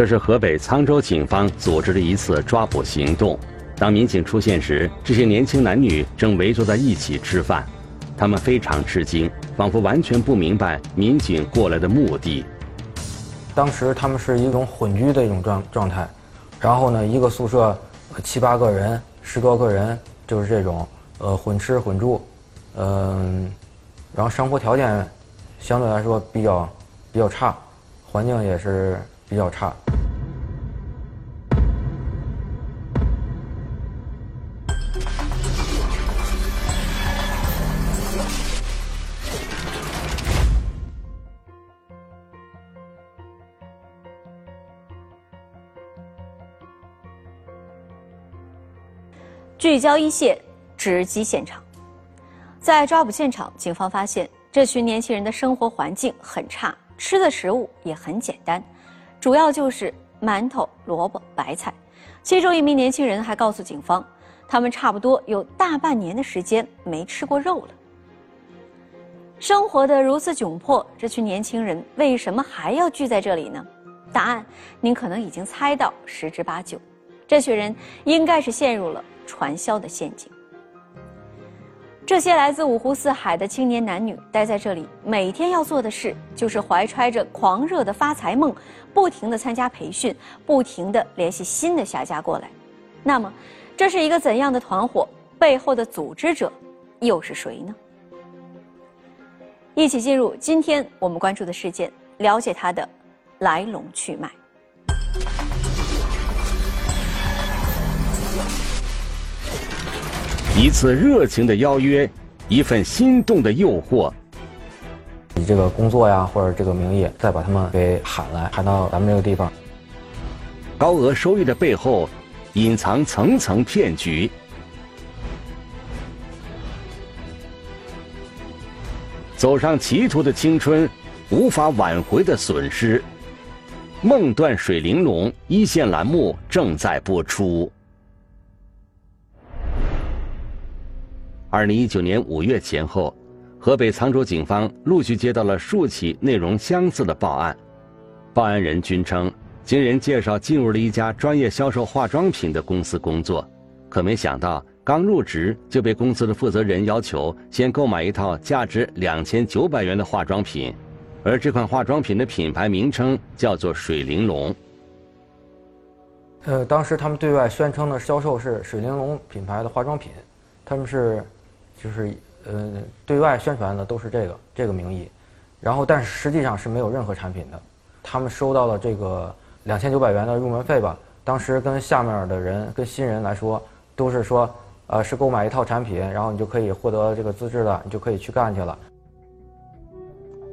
这是河北沧州警方组织的一次抓捕行动。当民警出现时，这些年轻男女正围坐在一起吃饭，他们非常吃惊，仿佛完全不明白民警过来的目的。当时他们是一种混居的一种状状态，然后呢，一个宿舍七八个人、十多个人，就是这种呃混吃混住，嗯，然后生活条件相对来说比较比较差，环境也是比较差。聚焦一线，直击现场。在抓捕现场，警方发现这群年轻人的生活环境很差，吃的食物也很简单，主要就是馒头、萝卜、白菜。其中一名年轻人还告诉警方，他们差不多有大半年的时间没吃过肉了。生活的如此窘迫，这群年轻人为什么还要聚在这里呢？答案您可能已经猜到十之八九，这群人应该是陷入了。传销的陷阱。这些来自五湖四海的青年男女待在这里，每天要做的事就是怀揣着狂热的发财梦，不停的参加培训，不停的联系新的下家过来。那么，这是一个怎样的团伙？背后的组织者又是谁呢？一起进入今天我们关注的事件，了解它的来龙去脉。一次热情的邀约，一份心动的诱惑。以这个工作呀，或者这个名义，再把他们给喊来，喊到咱们这个地方。高额收益的背后，隐藏层层骗局。走上歧途的青春，无法挽回的损失。梦断水玲珑一线栏目正在播出。二零一九年五月前后，河北沧州警方陆续接到了数起内容相似的报案。报案人均称，经人介绍进入了一家专业销售化妆品的公司工作，可没想到刚入职就被公司的负责人要求先购买一套价值两千九百元的化妆品，而这款化妆品的品牌名称叫做“水玲珑”。呃，当时他们对外宣称的销售是水玲珑品牌的化妆品，他们是。就是呃，对外宣传的都是这个这个名义，然后但是实际上是没有任何产品的。他们收到了这个两千九百元的入门费吧，当时跟下面的人跟新人来说都是说，呃，是购买一套产品，然后你就可以获得这个资质了，你就可以去干去了。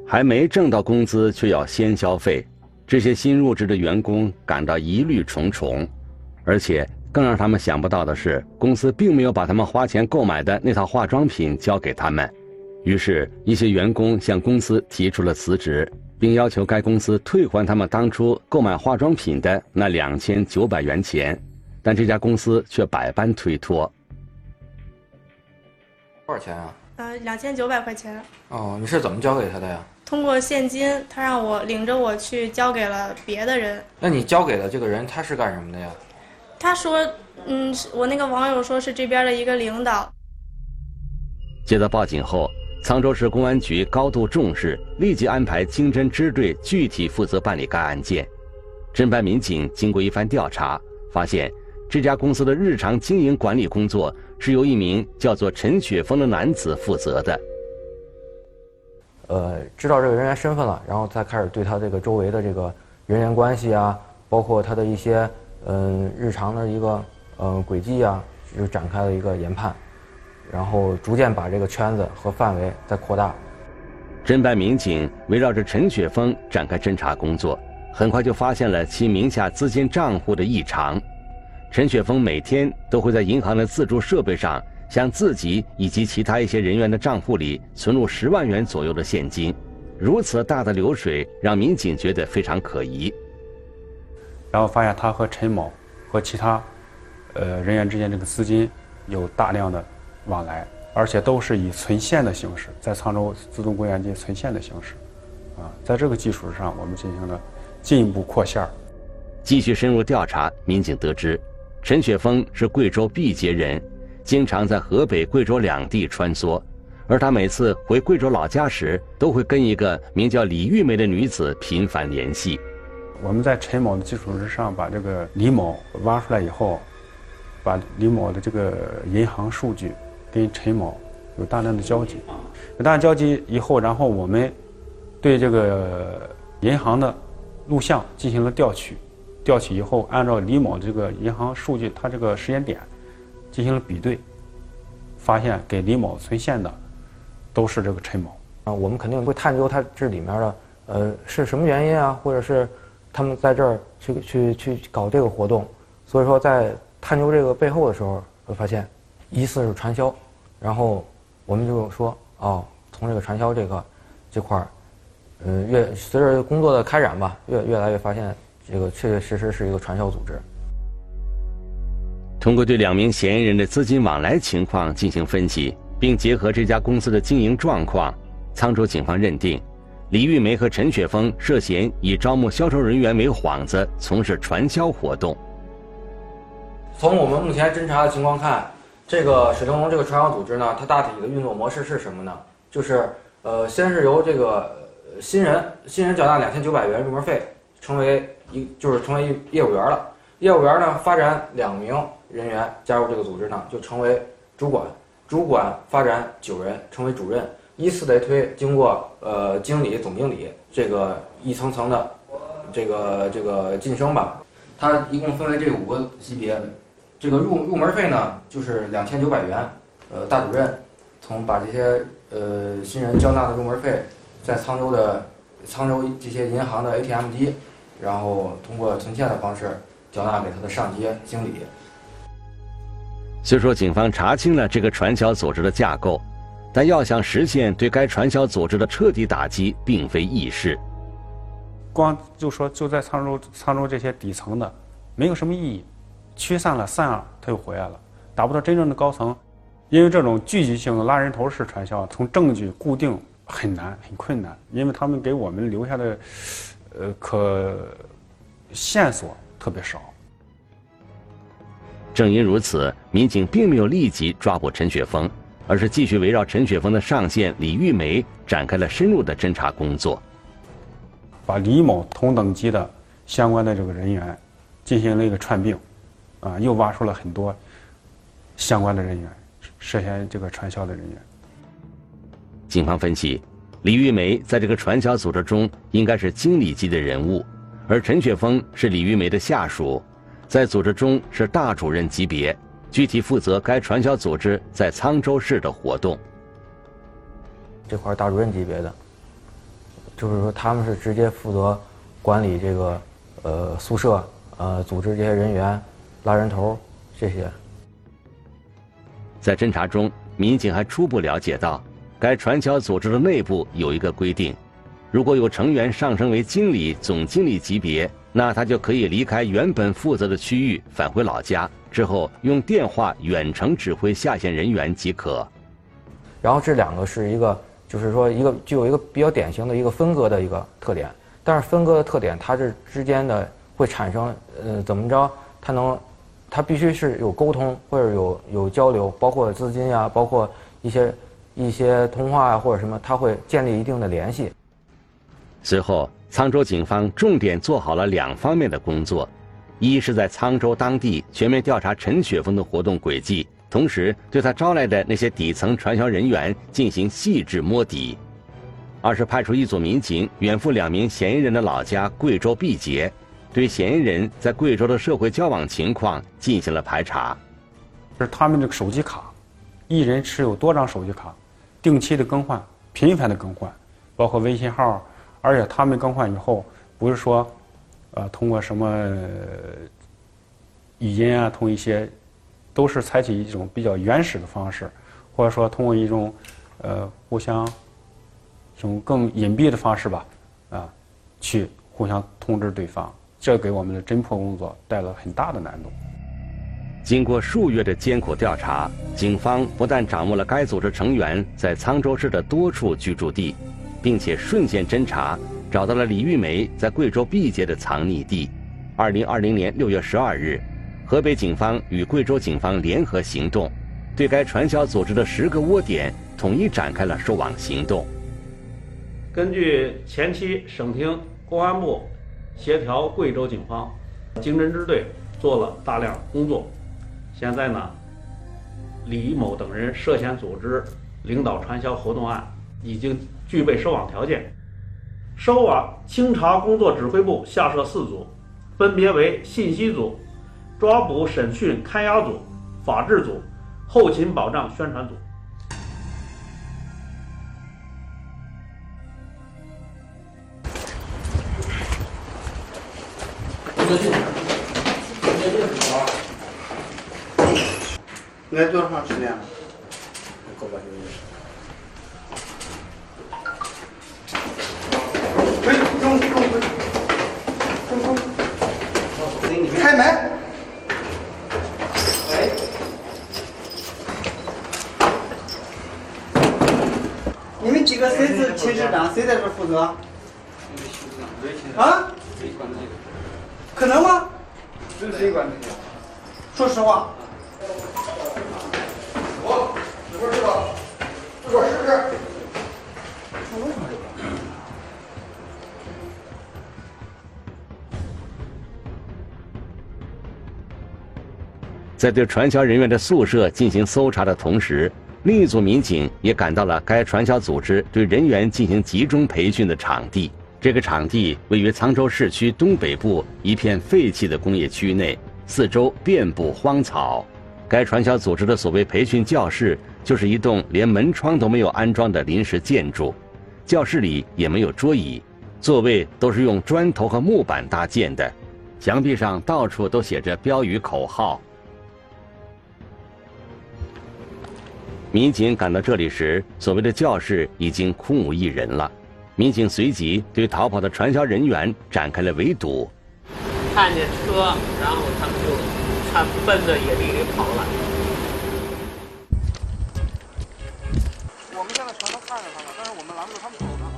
还没挣到工资，却要先消费，这些新入职的员工感到疑虑重重，而且。更让他们想不到的是，公司并没有把他们花钱购买的那套化妆品交给他们。于是，一些员工向公司提出了辞职，并要求该公司退还他们当初购买化妆品的那两千九百元钱。但这家公司却百般推脱。多少钱啊？呃，两千九百块钱。哦，你是怎么交给他的呀？通过现金，他让我领着我去交给了别的人。那你交给了这个人，他是干什么的呀？他说：“嗯，我那个网友说是这边的一个领导。”接到报警后，沧州市公安局高度重视，立即安排经侦支队具体负责办理该案件。侦办民警经过一番调查，发现这家公司的日常经营管理工作是由一名叫做陈雪峰的男子负责的。呃，知道这个人员身份了，然后再开始对他这个周围的这个人员关系啊，包括他的一些。嗯，日常的一个呃轨迹啊，就展开了一个研判，然后逐渐把这个圈子和范围再扩大。侦办民警围绕着陈雪峰展开侦查工作，很快就发现了其名下资金账户的异常。陈雪峰每天都会在银行的自助设备上，向自己以及其他一些人员的账户里存入十万元左右的现金。如此大的流水，让民警觉得非常可疑。然后发现他和陈某和其他，呃人员之间这个资金有大量的往来，而且都是以存现的形式，在沧州自动柜员机存现的形式，啊，在这个基础上，我们进行了进一步扩线儿。继续深入调查，民警得知，陈雪峰是贵州毕节人，经常在河北、贵州两地穿梭，而他每次回贵州老家时，都会跟一个名叫李玉梅的女子频繁联系。我们在陈某的基础之上，把这个李某挖出来以后，把李某的这个银行数据跟陈某有大量的交集，有大量交集。以后，然后我们对这个银行的录像进行了调取，调取以后，按照李某这个银行数据，他这个时间点进行了比对，发现给李某存现的都是这个陈某。啊，我们肯定会探究他这里面的呃是什么原因啊，或者是他们在这儿去去去搞这个活动，所以说在探究这个背后的时候，会发现疑似是传销，然后我们就说哦，从这个传销这个这块儿，呃，越随着工作的开展吧，越越来越发现这个确确实实是一个传销组织。通过对两名嫌疑人的资金往来情况进行分析，并结合这家公司的经营状况，沧州警方认定，李玉梅和陈雪峰涉嫌以招募销售人员为幌子，从事传销活动。从我们目前侦查的情况看，这个水玲珑这个传销组织呢，它大体的运作模式是什么呢？就是呃，先是由这个新人新人缴纳两千九百元入门费，成为一就是成为业务员了。业务员呢，发展两名人员加入这个组织呢，就成为主管。主管发展九人，成为主任。依次类推，经过呃经理、总经理这个一层层的这个这个晋升吧。它一共分为这五个级别。这个入入门费呢，就是两千九百元。呃，大主任从把这些呃新人交纳的入门费，在沧州的沧州这些银行的 ATM 机，然后通过存现的方式缴纳给他的上级经理。虽说警方查清了这个传销组织的架构，但要想实现对该传销组织的彻底打击，并非易事。光就说就在沧州沧州这些底层的，没有什么意义，驱散了散了，他又回来了，达不到真正的高层。因为这种聚集性的拉人头式传销，从证据固定很难很困难，因为他们给我们留下的呃可线索特别少。正因如此，民警并没有立即抓捕陈雪峰，而是继续围绕陈雪峰的上线李玉梅展开了深入的侦查工作。把李某同等级的相关的这个人员进行了一个串并，啊，又挖出了很多相关的人员，涉嫌这个传销的人员。警方分析，李玉梅在这个传销组织中应该是经理级的人物，而陈雪峰是李玉梅的下属，在组织中是大主任级别，具体负责该传销组织在沧州市的活动。这块儿大主任级别的，就是说他们是直接负责管理这个呃宿舍，呃组织这些人员、拉人头这些。在侦查中，民警还初步了解到，该传销组织的内部有一个规定：如果有成员上升为经理、总经理级别，那他就可以离开原本负责的区域，返回老家，之后用电话远程指挥下线人员即可。然后这两个是一个，就是说一个具有一个比较典型的一个分割的一个特点。但是分割的特点，它是之间的会产生呃怎么着？它能，它必须是有沟通或者有有交流，包括资金呀，包括一些一些通话啊或者什么，它会建立一定的联系。随后，沧州警方重点做好了两方面的工作：一是在沧州当地全面调查陈雪峰的活动轨迹，同时对他招来的那些底层传销人员进行细致摸底；二是派出一组民警远赴两名嫌疑人的老家贵州毕节，对嫌疑人在贵州的社会交往情况进行了排查。是他们这个手机卡，一人持有多张手机卡，定期的更换，频繁的更换，包括微信号，而且他们更换以后，不是说，呃，通过什么语音啊，通一些，都是采取一种比较原始的方式，或者说通过一种呃互相这种更隐蔽的方式吧，啊，去互相通知对方，这给我们的侦破工作带来了很大的难度。经过数月的艰苦调查，警方不但掌握了该组织成员在沧州市的多处居住地，并且顺线侦查，找到了李玉梅在贵州毕节的藏匿地。二零二零年六月十二日，河北警方与贵州警方联合行动，对该传销组织的十个窝点统一展开了收网行动。根据前期省厅公安部协调贵州警方，经侦支队做了大量工作。现在呢，李某等人涉嫌组织领导传销活动案已经具备收网条件。收网清查工作指挥部下设四组，分别为信息组、抓捕审讯看押组、法制组、后勤保障宣传组。来多长时间了中中中中中，开门。喂。你们几个谁是寝室长？谁在这负责？啊？可能吗？是谁管？说实话。我，你说是吧？我试试。在对传销人员的宿舍进行搜查的同时，另一组民警也赶到了该传销组织对人员进行集中培训的场地。这个场地位于沧州市区东北部一片废弃的工业区内，四周遍布荒草。该传销组织的所谓培训教室，就是一栋连门窗都没有安装的临时建筑。教室里也没有桌椅，座位都是用砖头和木板搭建的，墙壁上到处都写着标语口号。民警赶到这里时，所谓的教室已经空无一人了。民警随即对逃跑的传销人员展开了围堵。看见车，然后他们就他奔着野地给跑了。我们现在全都看着他了，但是我们拦不住他们走呢。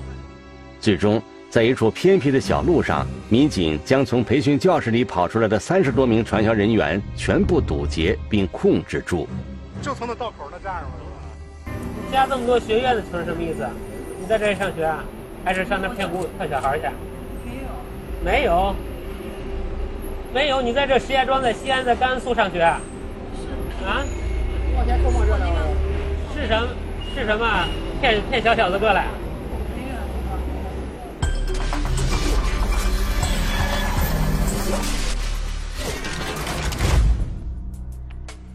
最终，在一处偏僻的小路上，民警将从培训教室里跑出来的三十多名传销人员全部堵截并控制住。就从那道口那站上了？你加这么多学院的群什么意思？你在这里上学啊？还是上那骗姑骗小孩去？没有。没有。没有，你在这石家庄，在西安，在甘肃上学？是。啊？往前说么热闹？是什么？是什么？骗骗小小子过来？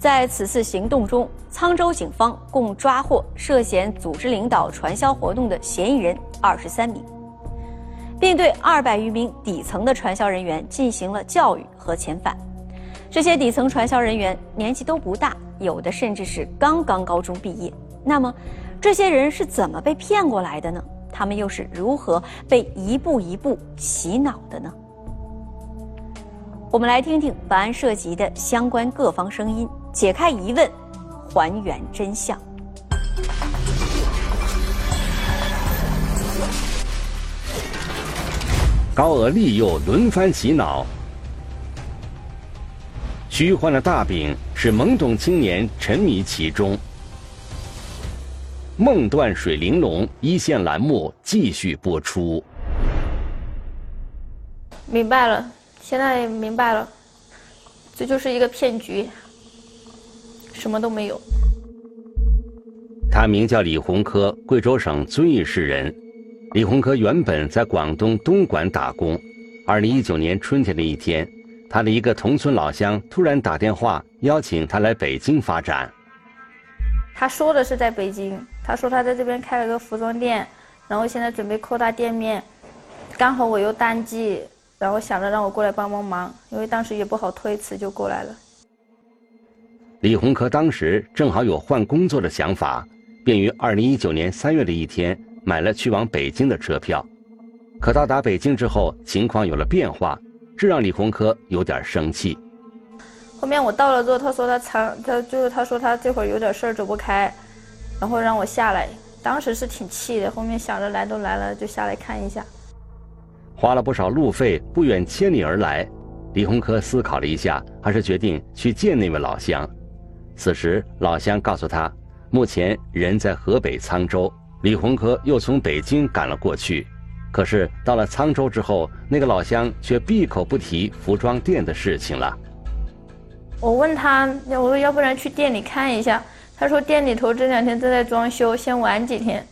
在此次行动中，沧州警方共抓获涉嫌组织领导传销活动的嫌疑人二十三名，并对二百余名底层的传销人员进行了教育和遣返。这些底层传销人员年纪都不大，有的甚至是刚刚高中毕业。那么，这些人是怎么被骗过来的呢？他们又是如何被一步一步洗脑的呢？我们来听听本案涉及的相关各方声音。解开疑问，还原真相。高额利诱轮番洗脑，虚幻的大饼使懵懂青年沉迷其中。梦断水玲珑一线栏目继续播出。明白了，现在明白了，这就是一个骗局。什么都没有。他名叫李洪科，贵州省遵义市人。李洪科原本在广东东莞打工。二零一九年春天的一天，他的一个同村老乡突然打电话邀请他来北京发展。他说的是在北京，他说他在这边开了个服装店，然后现在准备扩大店面，刚好我又淡季，然后想着让我过来帮帮忙，因为当时也不好推辞，就过来了。李洪科当时正好有换工作的想法，便于二零一九年三月的一天买了去往北京的车票。可到达北京之后，情况有了变化，这让李洪科有点生气。后面我到了之后，他说他长，他就是他说他这会儿有点事儿走不开，然后让我下来。当时是挺气的，后面想着来都来了，就下来看一下。花了不少路费，不远千里而来，李洪科思考了一下，还是决定去见那位老乡。此时，老乡告诉他，目前人在河北沧州，李洪科又从北京赶了过去。可是到了沧州之后，那个老乡却闭口不提服装店的事情了。我问他，我说要不然去店里看一下。他说店里头这两天正在装修，先玩几天。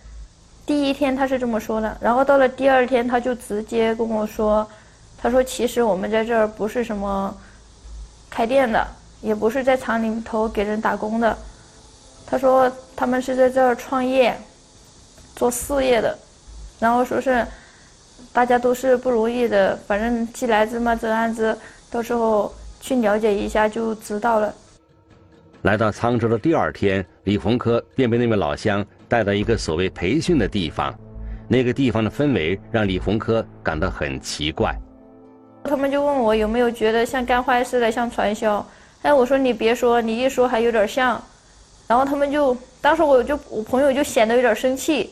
第一天他是这么说的，然后到了第二天他就直接跟我说，他说其实我们在这儿不是什么开店的，也不是在厂里头给人打工的。他说他们是在这儿创业，做事业的，然后说是大家都是不容易的，反正既来之嘛则安之，到时候去了解一下就知道了。来到沧州的第二天，李洪科便被那位老乡带到一个所谓培训的地方。那个地方的氛围让李洪科感到很奇怪。他们就问我有没有觉得像干坏事的，像传销。哎，我说你别说，你一说还有点像。然后他们就，当时我就我朋友就显得有点生气。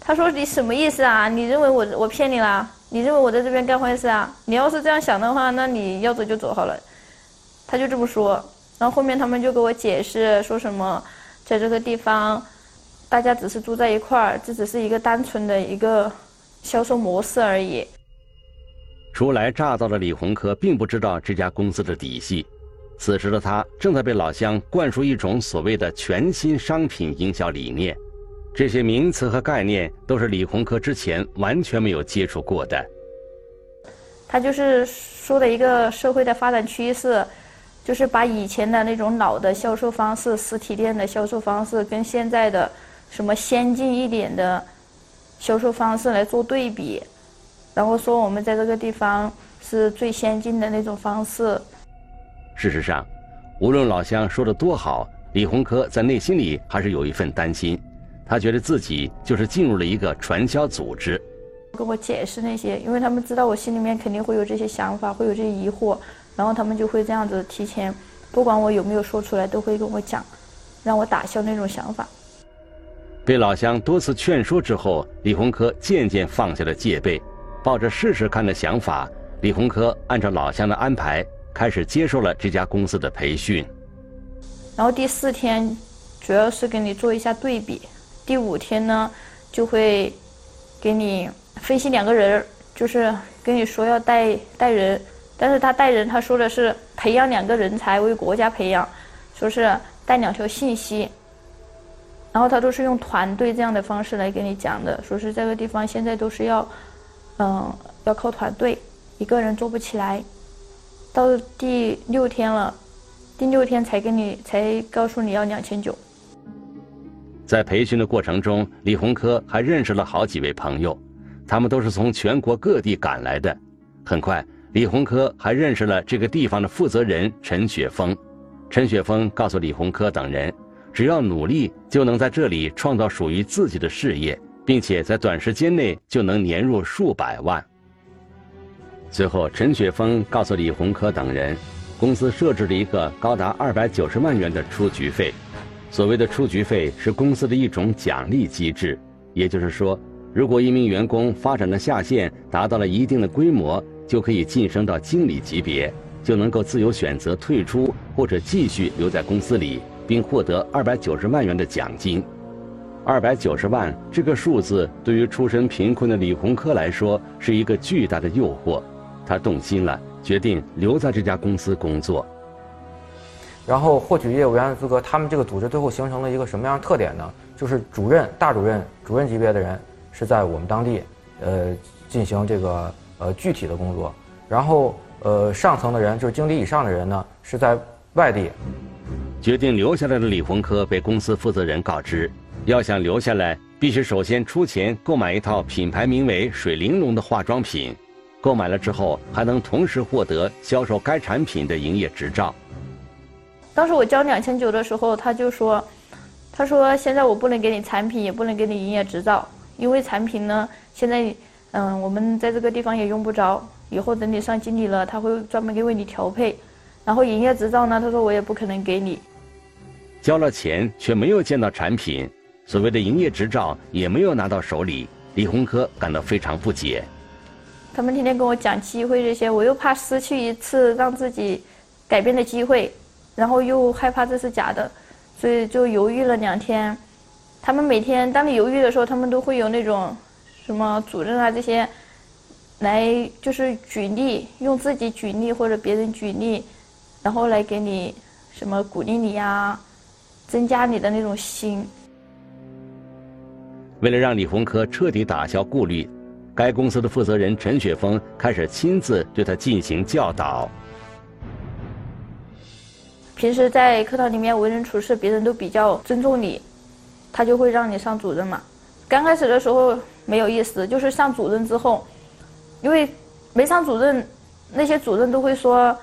他说你什么意思啊？你认为我我骗你啦？你认为我在这边干坏事啊？你要是这样想的话，那你要走就走好了。他就这么说。然后后面他们就给我解释说什么，在这个地方，大家只是住在一块儿，这只是一个单纯的一个销售模式而已。初来乍到的李洪科并不知道这家公司的底细，此时的他正在被老乡灌输一种所谓的全新商品营销理念，这些名词和概念都是李洪科之前完全没有接触过的。他就是说的一个社会的发展趋势。就是把以前的那种老的销售方式、实体店的销售方式，跟现在的什么先进一点的销售方式来做对比，然后说我们在这个地方是最先进的那种方式。事实上，无论老乡说的多好，李洪科在内心里还是有一份担心。他觉得自己就是进入了一个传销组织。跟我解释那些，因为他们知道我心里面肯定会有这些想法，会有这些疑惑。然后他们就会这样子提前，不管我有没有说出来，都会跟我讲，让我打消那种想法。被老乡多次劝说之后，李洪科渐渐放下了戒备，抱着试试看的想法，李洪科按照老乡的安排，开始接受了这家公司的培训。然后第四天，主要是给你做一下对比，第五天呢，就会给你分析两个人，就是跟你说要带带人。但是他带人，他说的是培养两个人才为国家培养，说是带两条信息。然后他都是用团队这样的方式来给你讲的，说是这个地方现在都是要，嗯，要靠团队，一个人做不起来。到第六天了，第六天才给你才告诉你要两千九。在培训的过程中，李洪科还认识了好几位朋友，他们都是从全国各地赶来的。很快。李洪科还认识了这个地方的负责人陈雪峰，陈雪峰告诉李洪科等人，只要努力就能在这里创造属于自己的事业，并且在短时间内就能年入数百万。最后，陈雪峰告诉李洪科等人，公司设置了一个高达二百九十万元的出局费，所谓的出局费是公司的一种奖励机制，也就是说，如果一名员工发展的下线达到了一定的规模。就可以晋升到经理级别，就能够自由选择退出或者继续留在公司里，并获得二百九十万元的奖金。二百九十万这个数字对于出身贫困的李洪科来说是一个巨大的诱惑，他动心了，决定留在这家公司工作。然后获取业务员的资格，他们这个组织最后形成了一个什么样的特点呢？就是主任、大主任、主任级别的人是在我们当地，呃，进行这个。呃，具体的工作，然后呃，上层的人就是经理以上的人呢，是在外地。决定留下来的李洪科被公司负责人告知，要想留下来，必须首先出钱购买一套品牌名为“水玲珑”的化妆品，购买了之后还能同时获得销售该产品的营业执照。当时我交两千九的时候，他就说：“他说现在我不能给你产品，也不能给你营业执照，因为产品呢现在。”嗯，我们在这个地方也用不着。以后等你上经理了，他会专门给为你调配。然后营业执照呢，他说我也不可能给你。交了钱却没有见到产品，所谓的营业执照也没有拿到手里，李洪科感到非常不解。他们天天跟我讲机会这些，我又怕失去一次让自己改变的机会，然后又害怕这是假的，所以就犹豫了两天。他们每天当你犹豫的时候，他们都会有那种什么主任啊这些来就是举例，用自己举例或者别人举例，然后来给你什么鼓励你呀，增加你的那种心。为了让李洪科彻底打消顾虑，该公司的负责人陈雪峰开始亲自对他进行教导。平时在课堂里面为人处事，别人都比较尊重你，他就会让你上主任嘛。刚开始的时候没有意思，就是上主任之后，因为没上主任，那些主任都会说，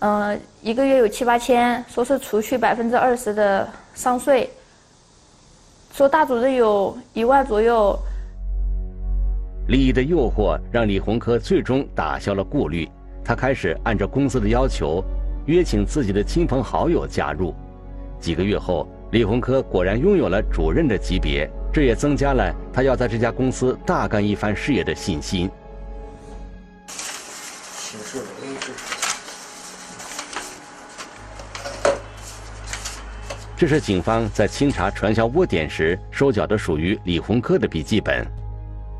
嗯，一个月有七八千，说是除去百分之二十的上税，说大主任有一万左右。利益的诱惑让李洪科最终打消了顾虑，他开始按照公司的要求，约请自己的亲朋好友加入。几个月后，李洪科果然拥有了主任的级别，这也增加了他要在这家公司大干一番事业的信心。这是警方在清查传销窝点时收缴的属于李洪科的笔记本。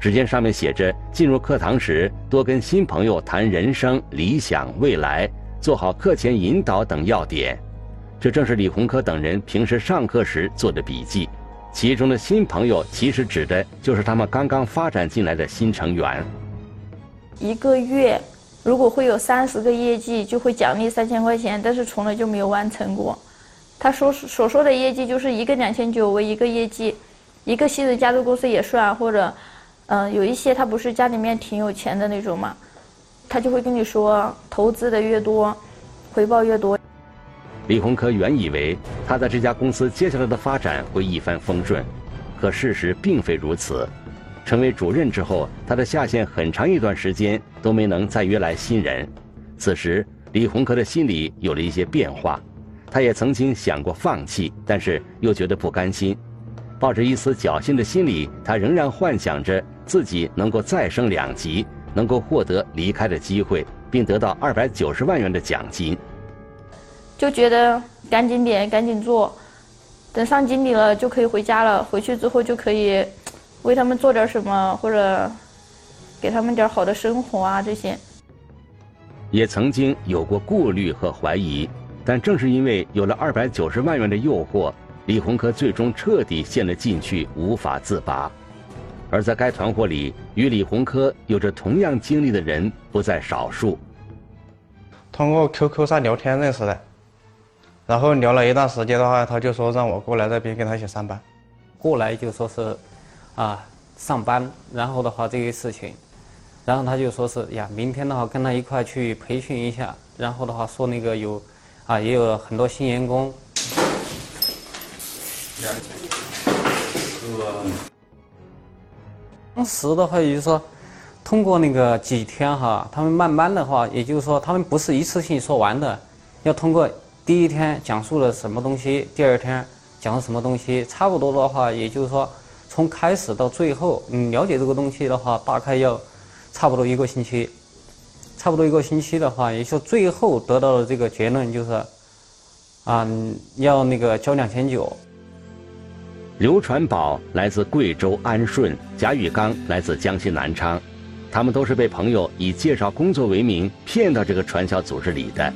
只见上面写着：进入课堂时，多跟新朋友谈人生、理想、未来，做好课前引导等要点。这正是李洪科等人平时上课时做的笔记。其中的新朋友，其实指的就是他们刚刚发展进来的新成员。一个月如果会有三十个业绩，就会奖励三千块钱，但是从来就没有完成过。他说所说的业绩就是一个两千九为一个业绩，一个新人加入公司也算，或者。嗯，有一些他不是家里面挺有钱的那种嘛，他就会跟你说，投资的越多，回报越多。李洪科原以为他在这家公司接下来的发展会一帆风顺，可事实并非如此。成为主任之后，他的下线很长一段时间都没能再约来新人。此时，李洪科的心里有了一些变化，他也曾经想过放弃，但是又觉得不甘心。抱着一丝侥幸的心理，他仍然幻想着自己能够再升两级，能够获得离开的机会，并得到二百九十万元的奖金。就觉得赶紧点，赶紧做，等上经理了就可以回家了。回去之后就可以为他们做点什么，或者给他们点好的生活啊这些。也曾经有过顾虑和怀疑，但正是因为有了二百九十万元的诱惑。李洪科最终彻底陷了进去，无法自拔。而在该团伙里，与李洪科有着同样经历的人不在少数。通过 QQ 上聊天认识的，然后聊了一段时间的话，他就说让我过来这边跟他一起上班。过来就说是，啊，上班，然后的话这个事情，然后他就说是呀，明天的话跟他一块去培训一下，然后的话说那个有，啊，也有很多新员工。当时的话，也就是说，通过那个几天哈，他们慢慢的话，也就是说，他们不是一次性说完的，要通过第一天讲述了什么东西，第二天讲了什么东西，差不多的话，也就是说，从开始到最后，你了解这个东西的话，大概要差不多一个星期，差不多一个星期的话，也就最后得到的这个结论就是，啊，要那个交两千九。刘传宝来自贵州安顺，贾宇刚来自江西南昌，他们都是被朋友以介绍工作为名骗到这个传销组织里的。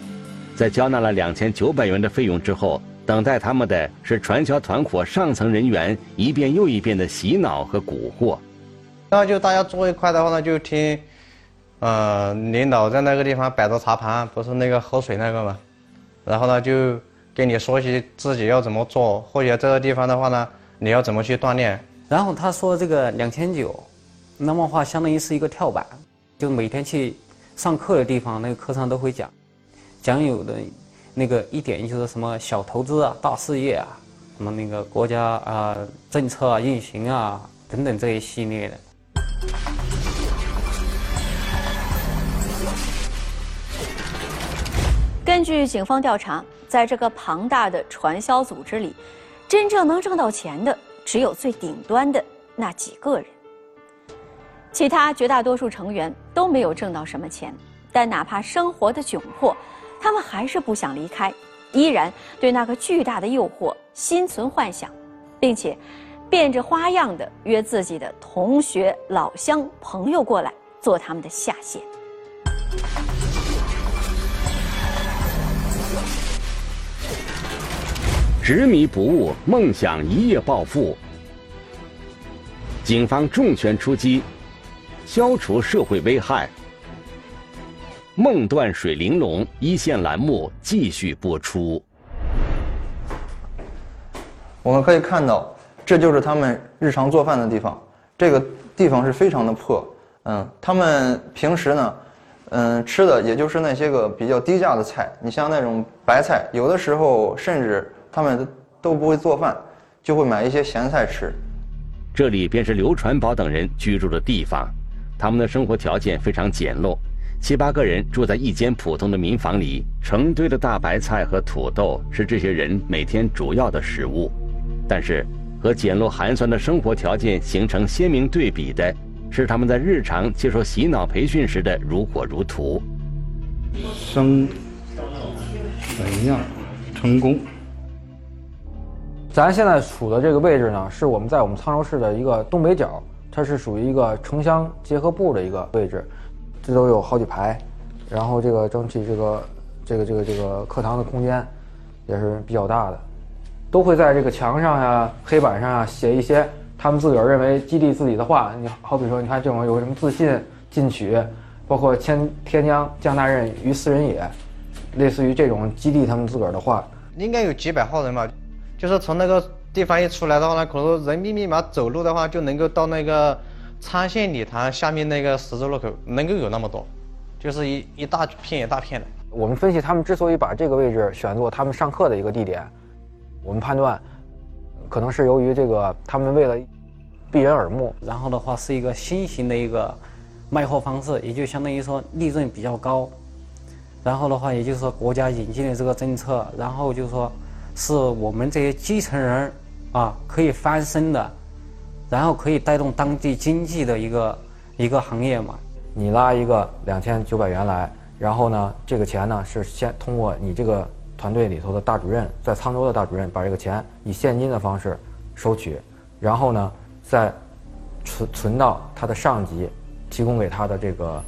在交纳了两千九百元的费用之后，等待他们的是传销团伙上层人员一遍又一遍的洗脑和蛊惑。然后就大家坐一块的话呢，就听，呃，领导在那个地方摆着茶盘，不是那个喝水那个嘛，然后呢就跟你说些自己要怎么做，或者这个地方的话呢。你要怎么去锻炼？然后他说这个两千九，那么话相当于是一个跳板，就每天去上课的地方，那个课上都会讲，讲有的那个一点就是什么小投资啊、大事业啊，什么那个国家啊政策啊运行啊等等这一系列的。根根据警方调查，在这个庞大的传销组织里，真正能挣到钱的只有最顶端的那几个人，其他绝大多数成员都没有挣到什么钱。但哪怕生活的窘迫，他们还是不想离开，依然对那个巨大的诱惑心存幻想，并且变着花样的约自己的同学、老乡、朋友过来做他们的下线。执迷不悟，梦想一夜暴富。警方重拳出击，消除社会危害。梦断水玲珑一线栏目继续播出。我们可以看到，这就是他们日常做饭的地方。这个地方是非常的破，嗯，他们平时呢，嗯，吃的也就是那些个比较低价的菜。你像那种白菜，有的时候甚至。他们都不会做饭，就会买一些咸菜吃。这里便是刘传宝等人居住的地方，他们的生活条件非常简陋，七八个人住在一间普通的民房里，成堆的大白菜和土豆是这些人每天主要的食物。但是，和简陋寒酸的生活条件形成鲜明对比的，是他们在日常接受洗脑培训时的如火如荼。生，怎样成功？咱现在处的这个位置呢，是我们在我们沧州市的一个东北角，它是属于一个城乡结合部的一个位置，这都有好几排，然后这个整体这个这个这个这个课堂的空间也是比较大的，都会在这个墙上呀、黑板上啊写一些他们自个儿认为激励自己的话。你好比说，你看这种有什么自信进取，包括千天将降大任于斯人也，类似于这种激励他们自个儿的话，应该有几百号人吧。就是从那个地方一出来的话呢，可能人密密麻走路的话就能够到那个昌县礼堂下面那个十字路口，能够有那么多，就是一一大片一大片的。我们分析，他们之所以把这个位置选做他们上课的一个地点，我们判断，可能是由于这个他们为了避人耳目，然后的话是一个新型的一个卖货方式，也就相当于说利润比较高，然后的话也就是说国家引进的这个政策，然后就是说。是我们这些基层人啊可以翻身的，然后可以带动当地经济的一个一个行业嘛。你拉一个两千九百元来，然后呢，这个钱呢是先通过你这个团队里头的大主任，在沧州的大主任把这个钱以现金的方式收取，然后呢再存存到他的上级提供给他的这个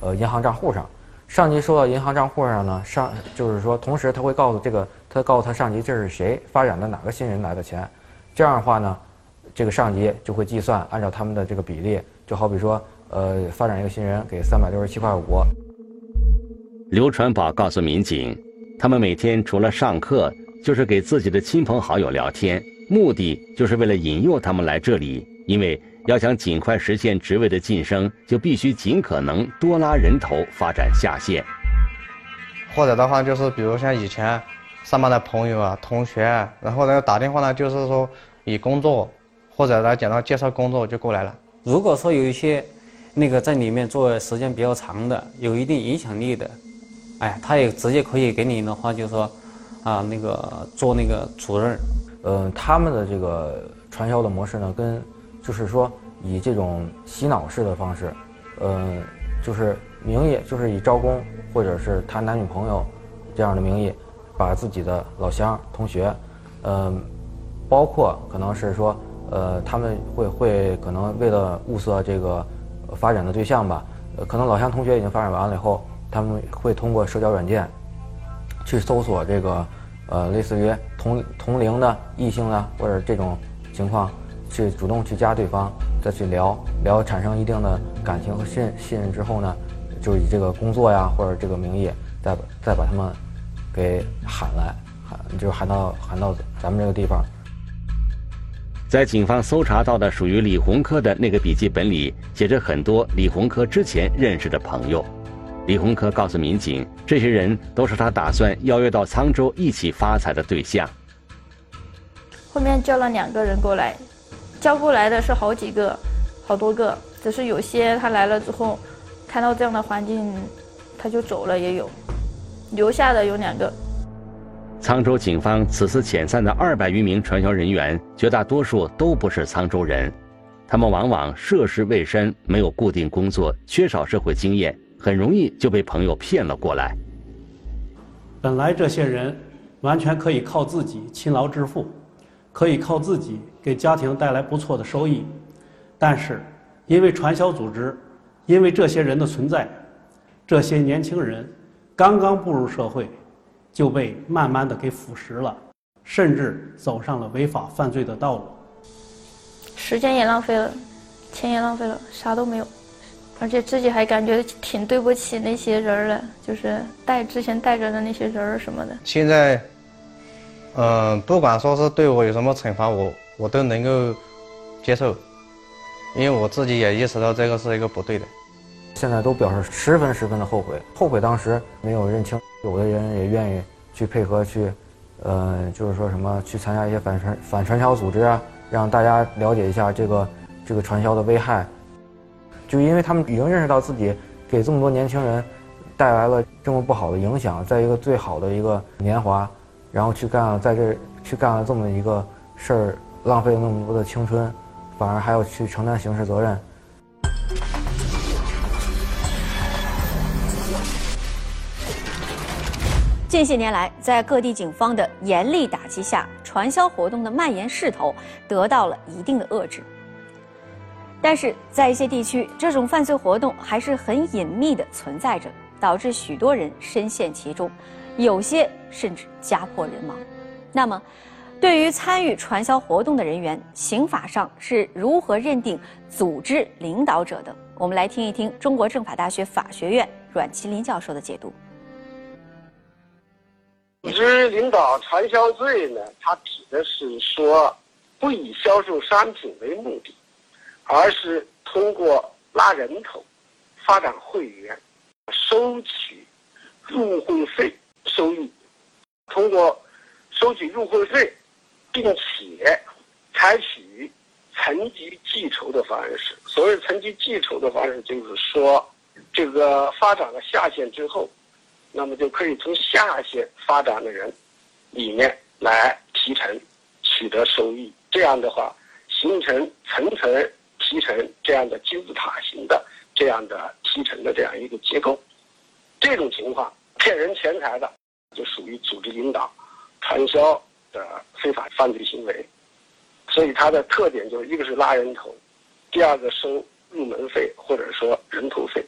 呃银行账户上。上级收到银行账户上呢，上就是说，同时他会告诉这个，他告诉他上级这是谁发展的哪个新人来的钱，这样的话呢，这个上级就会计算按照他们的这个比例，就好比说，呃，发展一个新人给三百六十七块五。刘传宝告诉民警，他们每天除了上课，就是给自己的亲朋好友聊天，目的就是为了引诱他们来这里，因为。要想尽快实现职位的晋升，就必须尽可能多拉人头，发展下线。或者的话，就是比如像以前上班的朋友啊、同学，然后呢打电话呢，就是说以工作或者来讲到介绍工作就过来了。如果说有一些那个在里面做时间比较长的、有一定影响力的，哎，他也直接可以给你的话，就是说啊，那个做那个主任。嗯，他们的这个传销的模式呢，跟就是说，以这种洗脑式的方式，呃，就是名义，就是以招工或者是谈男女朋友这样的名义，把自己的老乡、同学，嗯，包括可能是说，呃，他们会会可能为了物色这个发展的对象吧，呃，可能老乡、同学已经发展完了以后，他们会通过社交软件去搜索这个，呃，类似于同同龄的异性啊，或者这种情况。去主动去加对方，再去聊聊，产生一定的感情和信信任之后呢，就以这个工作呀或者这个名义，再再把他们给喊来，喊就喊到喊到咱们这个地方。在警方搜查到的属于李洪科的那个笔记本里，写着很多李洪科之前认识的朋友。李洪科告诉民警，这些人都是他打算邀约到沧州一起发财的对象。后面叫了两个人过来。叫过来的是好几个，好多个，只是有些他来了之后，看到这样的环境，他就走了也有。留下的有两个。沧州警方此次遣散的二百余名传销人员，绝大多数都不是沧州人，他们往往涉世未深，没有固定工作，缺少社会经验，很容易就被朋友骗了过来。本来这些人完全可以靠自己勤劳致富，可以靠自己给家庭带来不错的收益，但是因为传销组织，因为这些人的存在，这些年轻人刚刚步入社会。就被慢慢的给腐蚀了，甚至走上了违法犯罪的道路。时间也浪费了，钱也浪费了，啥都没有，而且自己还感觉挺对不起那些人的，就是带之前带着的那些人儿什么的。现在，嗯，不管说是对我有什么惩罚，我我都能够接受，因为我自己也意识到这个是一个不对的。现在都表示十分十分的后悔，后悔当时没有认清。有的人也愿意去配合去，呃，就是说什么去参加一些反传反传销组织啊，让大家了解一下这个这个传销的危害。就因为他们已经认识到自己给这么多年轻人带来了这么不好的影响，在一个最好的一个年华，然后去干了在这去干了这么一个事儿，浪费了那么多的青春，反而还要去承担刑事责任。近些年来，在各地警方的严厉打击下，传销活动的蔓延势头得到了一定的遏制。但是在一些地区，这种犯罪活动还是很隐秘的存在着，导致许多人深陷其中，有些甚至家破人亡。那么，对于参与传销活动的人员，刑法上是如何认定组织领导者的？我们来听一听中国政法大学法学院阮麒麟教授的解读。组织领导传销罪呢，它指的是说，不以销售商品为目的，而是通过拉人头、发展会员、收取入会费收益，通过收取入会费，并且采取层级计酬的方式。所谓层级计酬的方式，就是说，这个发展了下线之后。那么就可以从下线发展的人里面来提成，取得收益。这样的话，形成层层提成这样的金字塔型的这样的提成的这样一个结构。这种情况骗人钱财的，就属于组织领导传销的非法犯罪行为。所以它的特点就是一个是拉人头，第二个收入门费或者说人头费，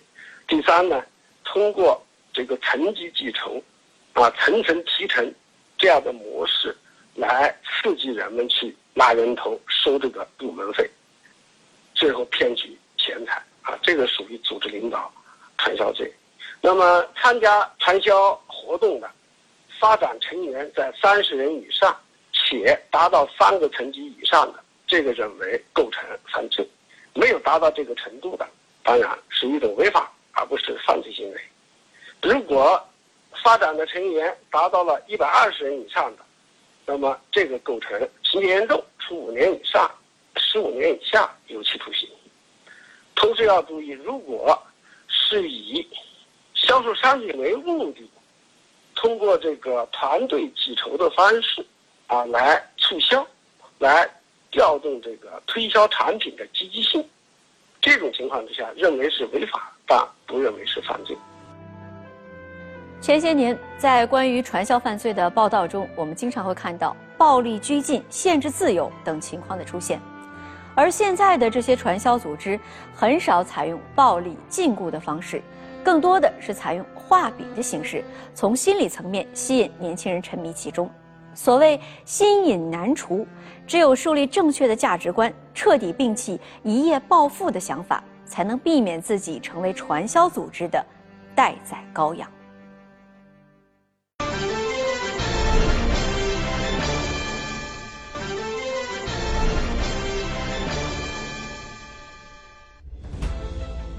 第三呢，通过。这个层级计酬，啊，层层提成，这样的模式，来刺激人们去拉人头、收这个入门费，最后骗取钱财，啊，这个属于组织领导传销罪。那么，参加传销活动的，发展成员在三十人以上，且达到三个层级以上的，这个认为构成犯罪；没有达到这个程度的，当然是一种违法，而不是犯罪行为。如果发展的成员达到了一百二十人以上的，那么这个构成情节严重，处五年以上十五年以下有期徒刑。同时要注意，如果是以销售商品为目的，通过这个团队计酬的方式啊来促销，来调动这个推销产品的积极性，这种情况之下认为是违法，但不认为是犯罪。前些年，在关于传销犯罪的报道中，我们经常会看到暴力拘禁、限制自由等情况的出现。而现在的这些传销组织，很少采用暴力禁锢的方式，更多的是采用画饼的形式，从心理层面吸引年轻人沉迷其中。所谓“心瘾难除”，只有树立正确的价值观，彻底摒弃一夜暴富的想法，才能避免自己成为传销组织的待宰羔羊。